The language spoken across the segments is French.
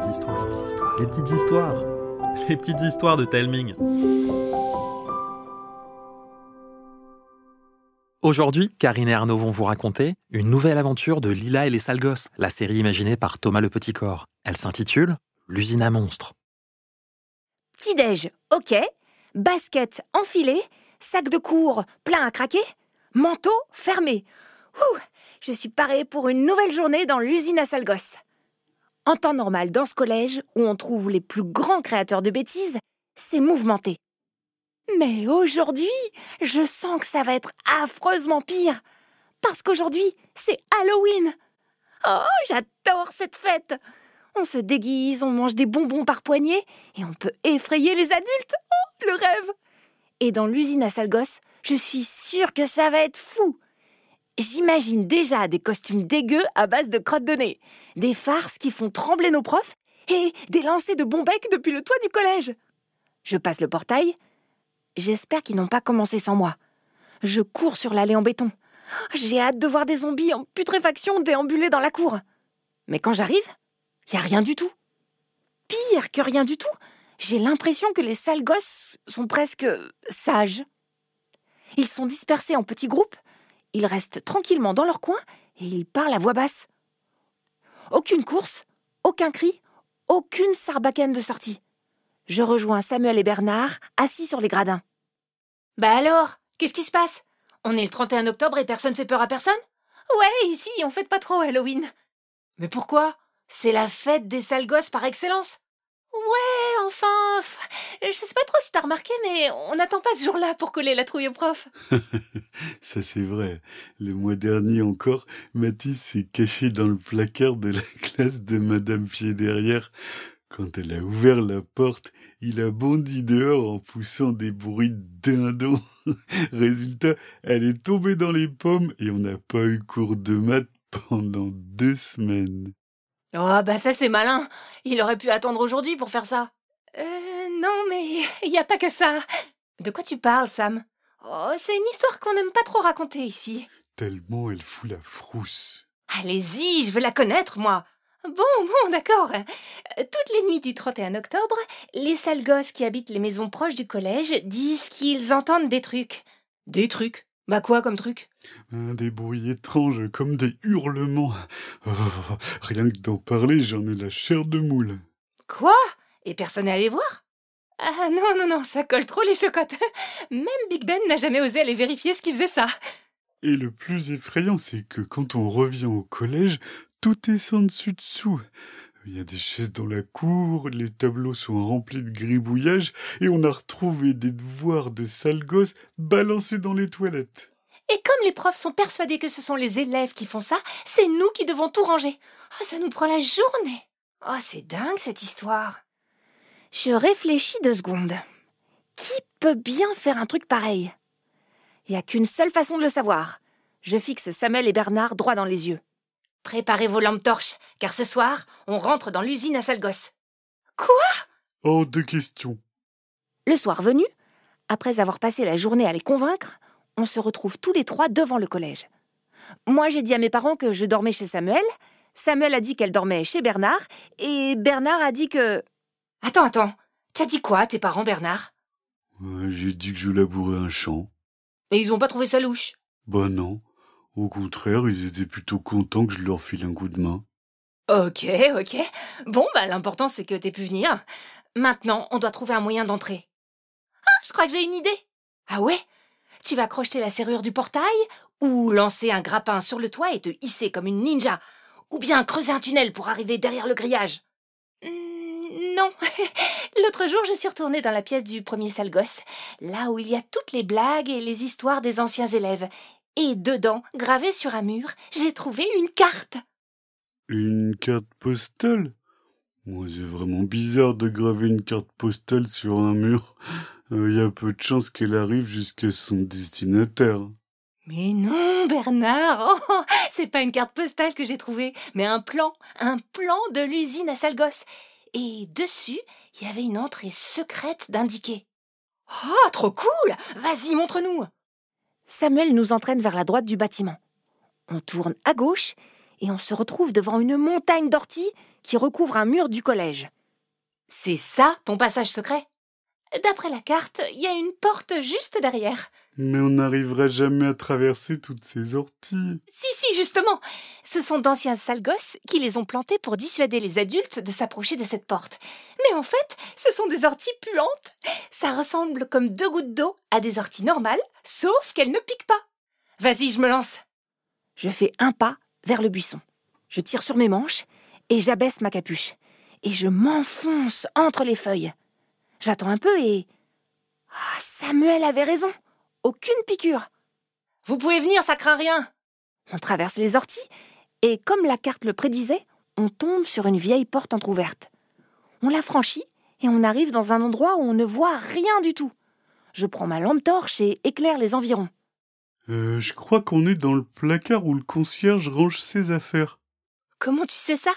petites histoires, les petites histoires, les petites histoires de Telming. Aujourd'hui, Karine et Arnaud vont vous raconter une nouvelle aventure de Lila et les sales gosses, la série imaginée par Thomas le Petit Corps. Elle s'intitule L'usine à monstres. Petit-déj, ok. Basket enfilé. Sac de cours plein à craquer. Manteau fermé. Ouh, je suis parée pour une nouvelle journée dans l'usine à sales gosses. En temps normal, dans ce collège, où on trouve les plus grands créateurs de bêtises, c'est mouvementé. Mais aujourd'hui, je sens que ça va être affreusement pire. Parce qu'aujourd'hui, c'est Halloween. Oh, j'adore cette fête. On se déguise, on mange des bonbons par poignée et on peut effrayer les adultes. Oh, le rêve. Et dans l'usine à Salgos, je suis sûre que ça va être fou. J'imagine déjà des costumes dégueux à base de crottes de nez, des farces qui font trembler nos profs et des lancers de bons becs depuis le toit du collège. Je passe le portail. J'espère qu'ils n'ont pas commencé sans moi. Je cours sur l'allée en béton. J'ai hâte de voir des zombies en putréfaction déambuler dans la cour. Mais quand j'arrive, il a rien du tout. Pire que rien du tout, j'ai l'impression que les sales gosses sont presque sages. Ils sont dispersés en petits groupes, ils restent tranquillement dans leur coin et ils parlent à voix basse. Aucune course, aucun cri, aucune sarbacane de sortie. Je rejoins Samuel et Bernard, assis sur les gradins. Bah alors, qu'est-ce qui se passe? On est le 31 octobre et personne fait peur à personne? Ouais, ici, on fête pas trop Halloween. Mais pourquoi? C'est la fête des sales gosses par excellence. Ouais, enfin, je sais pas trop si t'as remarqué, mais on n'attend pas ce jour-là pour coller la trouille au prof. Ça c'est vrai. Le mois dernier encore, Mathis s'est caché dans le placard de la classe de Madame Pied derrière. Quand elle a ouvert la porte, il a bondi dehors en poussant des bruits de dindon. Résultat, elle est tombée dans les pommes et on n'a pas eu cours de maths pendant deux semaines. Oh, bah ça c'est malin. Il aurait pu attendre aujourd'hui pour faire ça. Euh, non, mais il n'y a pas que ça. De quoi tu parles, Sam? Oh, c'est une histoire qu'on n'aime pas trop raconter ici. Tellement elle fout la frousse. Allez-y, je veux la connaître, moi. Bon, bon, d'accord. Toutes les nuits du 31 octobre, les sales gosses qui habitent les maisons proches du collège disent qu'ils entendent des trucs. Des trucs? Bah quoi comme truc Des bruits étranges comme des hurlements. Oh, rien que d'en parler, j'en ai la chair de moule. Quoi? Et personne n'est allé voir? Ah non, non, non, ça colle trop les chocottes. Même Big Ben n'a jamais osé aller vérifier ce qui faisait ça. Et le plus effrayant, c'est que quand on revient au collège, tout est sans dessus dessous. Il y a des chaises dans la cour, les tableaux sont remplis de gribouillages, et on a retrouvé des devoirs de sales gosses balancés dans les toilettes. Et comme les profs sont persuadés que ce sont les élèves qui font ça, c'est nous qui devons tout ranger. Oh, ça nous prend la journée. Oh, c'est dingue cette histoire. Je réfléchis deux secondes. Qui peut bien faire un truc pareil? Il n'y a qu'une seule façon de le savoir. Je fixe Samuel et Bernard droit dans les yeux. Préparez vos lampes torches, car ce soir, on rentre dans l'usine à Salgos. Quoi? Hors de question. Le soir venu, après avoir passé la journée à les convaincre, on se retrouve tous les trois devant le collège. Moi, j'ai dit à mes parents que je dormais chez Samuel, Samuel a dit qu'elle dormait chez Bernard, et Bernard a dit que... Attends, attends, t'as dit quoi, tes parents, Bernard? J'ai dit que je labourais un champ. Et ils ont pas trouvé ça louche? Bah non. Au contraire, ils étaient plutôt contents que je leur file un coup de main. Ok, ok. Bon, bah l'important c'est que t'aies pu venir. Maintenant, on doit trouver un moyen d'entrer. Ah, je crois que j'ai une idée. Ah ouais? Tu vas crocheter la serrure du portail ou lancer un grappin sur le toit et te hisser comme une ninja ou bien creuser un tunnel pour arriver derrière le grillage Non. L'autre jour, je suis retournée dans la pièce du premier sale gosse, là où il y a toutes les blagues et les histoires des anciens élèves. Et dedans, gravée sur un mur, j'ai trouvé une carte. Une carte postale? Moi, c'est vraiment bizarre de graver une carte postale sur un mur. Il y a peu de chances qu'elle arrive jusqu'à son destinataire. Mais non, Bernard, oh, c'est pas une carte postale que j'ai trouvée, mais un plan, un plan de l'usine à Salgos. Et dessus, il y avait une entrée secrète d'indiquer. Oh, trop cool Vas-y, montre-nous Samuel nous entraîne vers la droite du bâtiment. On tourne à gauche et on se retrouve devant une montagne d'orties qui recouvre un mur du collège. C'est ça ton passage secret? D'après la carte, il y a une porte juste derrière. Mais on n'arrivera jamais à traverser toutes ces orties. Si, si, justement. Ce sont d'anciens sales gosses qui les ont plantés pour dissuader les adultes de s'approcher de cette porte. Mais en fait, ce sont des orties puantes. Ça ressemble comme deux gouttes d'eau à des orties normales, sauf qu'elles ne piquent pas. Vas-y, je me lance. Je fais un pas vers le buisson. Je tire sur mes manches et j'abaisse ma capuche. Et je m'enfonce entre les feuilles. J'attends un peu et... Ah, Samuel avait raison. Aucune piqûre. Vous pouvez venir, ça craint rien. On traverse les orties et, comme la carte le prédisait, on tombe sur une vieille porte entr'ouverte. On la franchit et on arrive dans un endroit où on ne voit rien du tout. Je prends ma lampe torche et éclaire les environs. Euh, je crois qu'on est dans le placard où le concierge range ses affaires. Comment tu sais ça?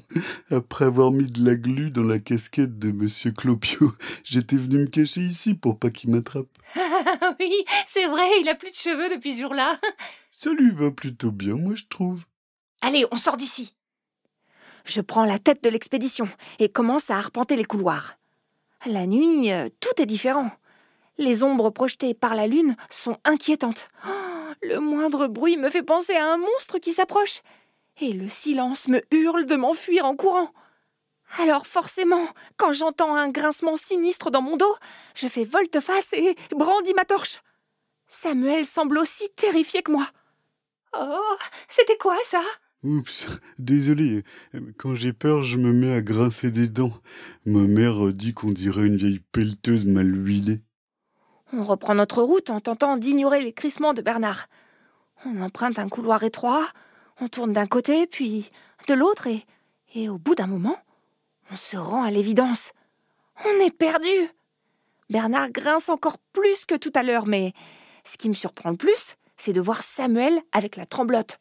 Après avoir mis de la glu dans la casquette de Monsieur Clopio, j'étais venu me cacher ici pour pas qu'il m'attrape. oui, c'est vrai, il a plus de cheveux depuis ce jour-là. Ça lui va plutôt bien, moi je trouve. Allez, on sort d'ici. Je prends la tête de l'expédition et commence à arpenter les couloirs. La nuit, euh, tout est différent. Les ombres projetées par la lune sont inquiétantes. Oh, le moindre bruit me fait penser à un monstre qui s'approche et le silence me hurle de m'enfuir en courant. Alors forcément, quand j'entends un grincement sinistre dans mon dos, je fais volte-face et brandis ma torche. Samuel semble aussi terrifié que moi. Oh, c'était quoi ça? Oups, désolé. Quand j'ai peur, je me mets à grincer des dents. Ma mère dit qu'on dirait une vieille pelleteuse mal huilée. On reprend notre route en tentant d'ignorer les crissements de Bernard. On emprunte un couloir étroit, on tourne d'un côté, puis de l'autre, et, et au bout d'un moment, on se rend à l'évidence. On est perdu. Bernard grince encore plus que tout à l'heure, mais ce qui me surprend le plus, c'est de voir Samuel avec la tremblote.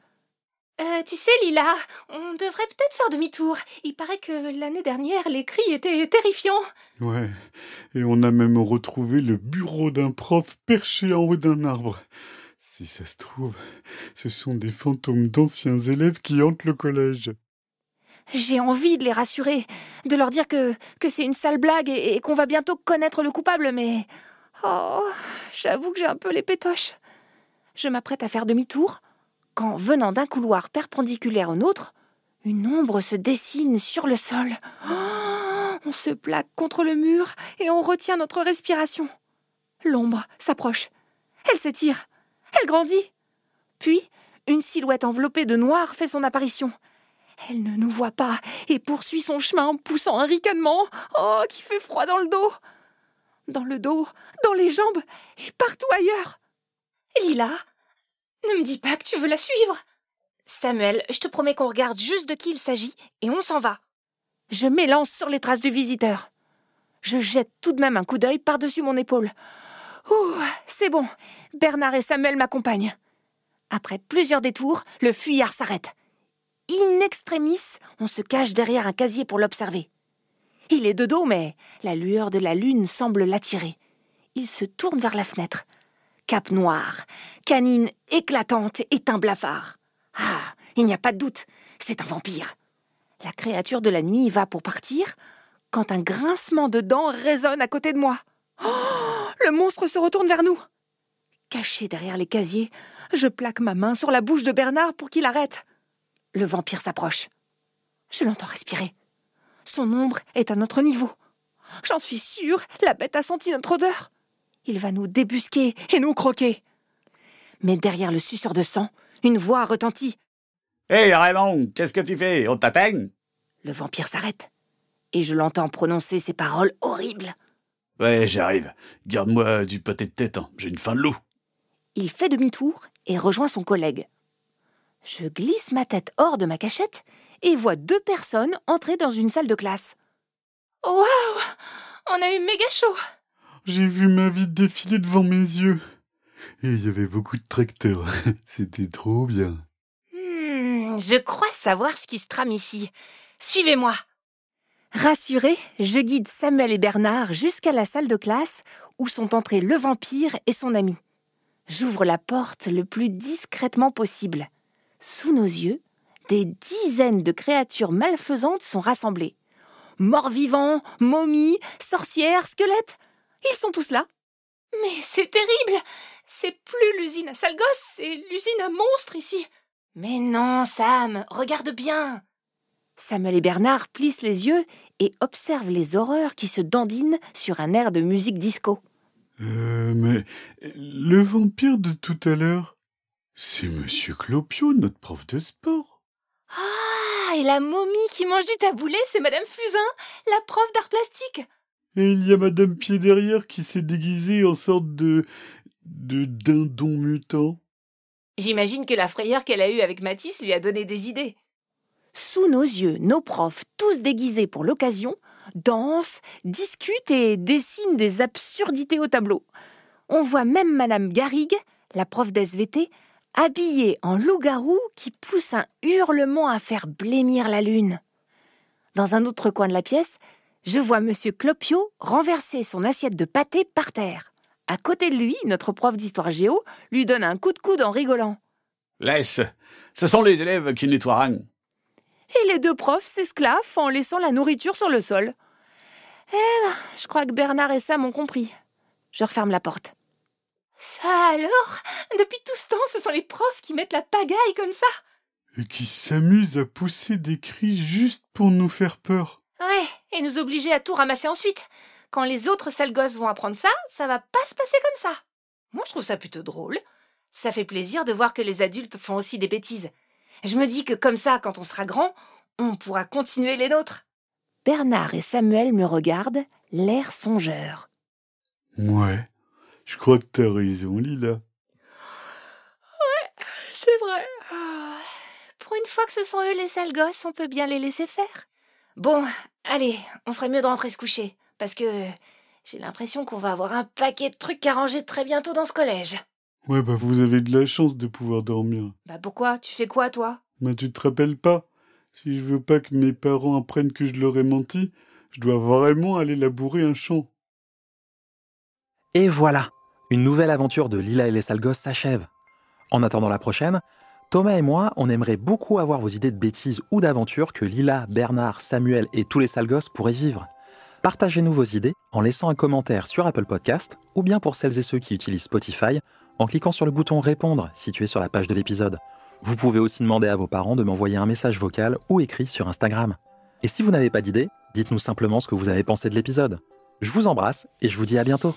Euh, tu sais, Lila, on devrait peut-être faire demi-tour. Il paraît que l'année dernière, les cris étaient terrifiants. Ouais, et on a même retrouvé le bureau d'un prof perché en haut d'un arbre. Si ça se trouve, ce sont des fantômes d'anciens élèves qui hantent le collège. J'ai envie de les rassurer, de leur dire que, c'est une sale blague et, et qu'on va bientôt connaître le coupable, mais. Oh, j'avoue que j'ai un peu les pétoches. Je m'apprête à faire demi-tour, quand, venant d'un couloir perpendiculaire au nôtre, une ombre se dessine sur le sol. Oh, on se plaque contre le mur et on retient notre respiration. L'ombre s'approche. Elle s'étire. Elle grandit. Puis, une silhouette enveloppée de noir fait son apparition. Elle ne nous voit pas et poursuit son chemin en poussant un ricanement. Oh, qui fait froid dans le dos. Dans le dos, dans les jambes et partout ailleurs. Lila, ne me dis pas que tu veux la suivre. Samuel, je te promets qu'on regarde juste de qui il s'agit et on s'en va. Je m'élance sur les traces du visiteur. Je jette tout de même un coup d'œil par-dessus mon épaule. Ouh, c'est bon. Bernard et Samuel m'accompagnent. Après plusieurs détours, le fuyard s'arrête. In extremis, on se cache derrière un casier pour l'observer. Il est de dos, mais la lueur de la lune semble l'attirer. Il se tourne vers la fenêtre. Cap noir, canine éclatante et un blafard. Ah, il n'y a pas de doute, c'est un vampire. La créature de la nuit va pour partir quand un grincement de dents résonne à côté de moi. Oh, le monstre se retourne vers nous. Caché derrière les casiers, je plaque ma main sur la bouche de Bernard pour qu'il arrête. Le vampire s'approche. Je l'entends respirer. Son ombre est à notre niveau. J'en suis sûre, la bête a senti notre odeur. Il va nous débusquer et nous croquer. Mais derrière le suceur de sang, une voix retentit. Hé Raymond, qu'est-ce que tu fais? On t'atteigne? Le vampire s'arrête. Et je l'entends prononcer ces paroles horribles. Ouais, j'arrive. Garde-moi du pâté de tête, hein. j'ai une faim de loup. Il fait demi-tour et rejoint son collègue. Je glisse ma tête hors de ma cachette et vois deux personnes entrer dans une salle de classe. Waouh On a eu méga chaud J'ai vu ma vie défiler devant mes yeux. Et il y avait beaucoup de tracteurs. C'était trop bien. Hmm, je crois savoir ce qui se trame ici. Suivez-moi. Rassuré, je guide Samuel et Bernard jusqu'à la salle de classe où sont entrés le vampire et son ami. J'ouvre la porte le plus discrètement possible. Sous nos yeux, des dizaines de créatures malfaisantes sont rassemblées. Morts-vivants, momies, sorcières, squelettes. Ils sont tous là. Mais c'est terrible C'est plus l'usine à sale gosse, c'est l'usine à monstres ici Mais non, Sam, regarde bien. Samuel et Bernard plissent les yeux et observent les horreurs qui se dandinent sur un air de musique disco. Euh, mais le vampire de tout à l'heure, c'est Monsieur Clopio, notre prof de sport. Ah, et la momie qui mange du taboulet, c'est Madame Fusain, la prof d'art plastique. Et il y a Madame Pied derrière qui s'est déguisée en sorte de. de dindon mutant. J'imagine que la frayeur qu'elle a eue avec Matisse lui a donné des idées. Sous nos yeux, nos profs, tous déguisés pour l'occasion, dansent, discutent et dessinent des absurdités au tableau. On voit même Madame Garrigue, la prof d'SVT, habillée en loup-garou qui pousse un hurlement à faire blêmir la lune. Dans un autre coin de la pièce, je vois Monsieur Clopio renverser son assiette de pâté par terre. À côté de lui, notre prof d'histoire géo lui donne un coup de coude en rigolant. Laisse, ce sont les élèves qui nettoieront. Et les deux profs s'esclaffent en laissant la nourriture sur le sol. Eh ben, je crois que Bernard et Sam ont compris. Je referme la porte. Ça alors? Depuis tout ce temps, ce sont les profs qui mettent la pagaille comme ça? Et qui s'amusent à pousser des cris juste pour nous faire peur. Ouais, et nous obliger à tout ramasser ensuite. Quand les autres sales gosses vont apprendre ça, ça va pas se passer comme ça. Moi, je trouve ça plutôt drôle. Ça fait plaisir de voir que les adultes font aussi des bêtises. Je me dis que comme ça, quand on sera grand, on pourra continuer les nôtres. Bernard et Samuel me regardent, l'air songeur. Ouais, je crois que t'as raison, Lila. C'est vrai. Ah, Pour une fois que ce sont eux les sales gosses, on peut bien les laisser faire. Bon, allez, on ferait mieux de rentrer se coucher, parce que j'ai l'impression qu'on va avoir un paquet de trucs à ranger très bientôt dans ce collège. Ouais, bah vous avez de la chance de pouvoir dormir. Bah pourquoi? Tu fais quoi, toi? Mais tu te rappelles pas Si je veux pas que mes parents apprennent que je leur ai menti, je dois vraiment aller labourer un champ. Et voilà, une nouvelle aventure de Lila et les sales gosses s'achève. En attendant la prochaine, Thomas et moi, on aimerait beaucoup avoir vos idées de bêtises ou d'aventures que Lila, Bernard, Samuel et tous les sales gosses pourraient vivre. Partagez-nous vos idées en laissant un commentaire sur Apple Podcast ou bien pour celles et ceux qui utilisent Spotify en cliquant sur le bouton Répondre situé sur la page de l'épisode. Vous pouvez aussi demander à vos parents de m'envoyer un message vocal ou écrit sur Instagram. Et si vous n'avez pas d'idée, dites-nous simplement ce que vous avez pensé de l'épisode. Je vous embrasse et je vous dis à bientôt.